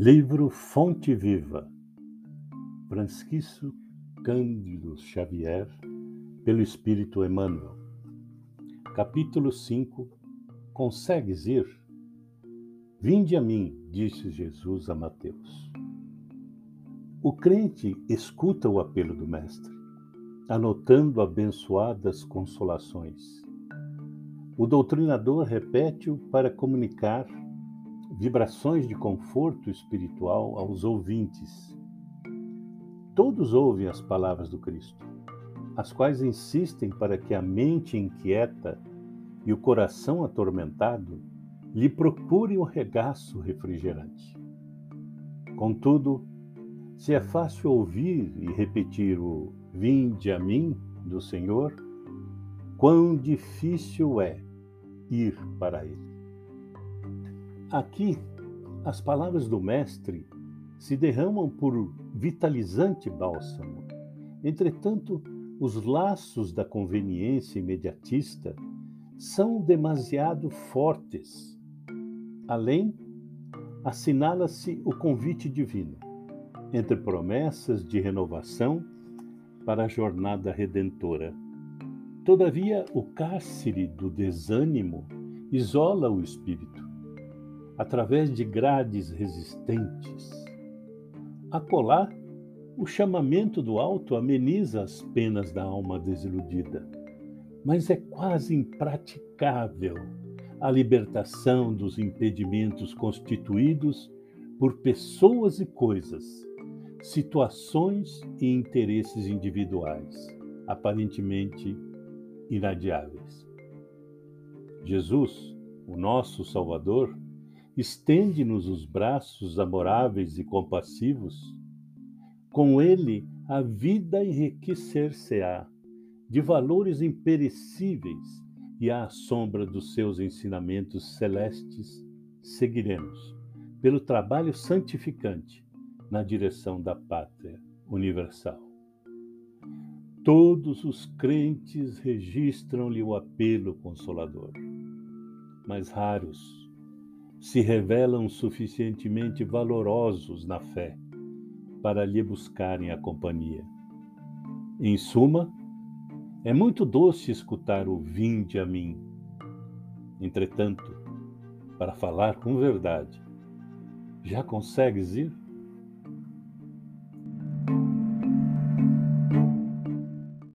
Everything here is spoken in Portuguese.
Livro Fonte Viva, Francisco Cândido Xavier, pelo Espírito Emmanuel. Capítulo 5 Consegues ir? Vinde a mim, disse Jesus a Mateus. O crente escuta o apelo do Mestre, anotando abençoadas consolações. O doutrinador repete-o para comunicar vibrações de conforto espiritual aos ouvintes. Todos ouvem as palavras do Cristo, as quais insistem para que a mente inquieta e o coração atormentado lhe procurem o regaço refrigerante. Contudo, se é fácil ouvir e repetir o Vinde a mim do Senhor, quão difícil é ir para Ele. Aqui, as palavras do Mestre se derramam por vitalizante bálsamo. Entretanto, os laços da conveniência imediatista são demasiado fortes. Além, assinala-se o convite divino, entre promessas de renovação para a jornada redentora. Todavia, o cárcere do desânimo isola o espírito através de grades resistentes. Acolá, o chamamento do alto ameniza as penas da alma desiludida, mas é quase impraticável a libertação dos impedimentos constituídos por pessoas e coisas, situações e interesses individuais, aparentemente inadiáveis. Jesus, o nosso Salvador, estende-nos os braços amoráveis e compassivos. Com ele, a vida enriquecer-se-á de valores imperecíveis e à sombra dos seus ensinamentos celestes seguiremos pelo trabalho santificante na direção da pátria universal. Todos os crentes registram-lhe o apelo consolador, mas raros se revelam suficientemente valorosos na fé para lhe buscarem a companhia. Em suma, é muito doce escutar o vinde a mim. Entretanto, para falar com verdade, já consegues ir?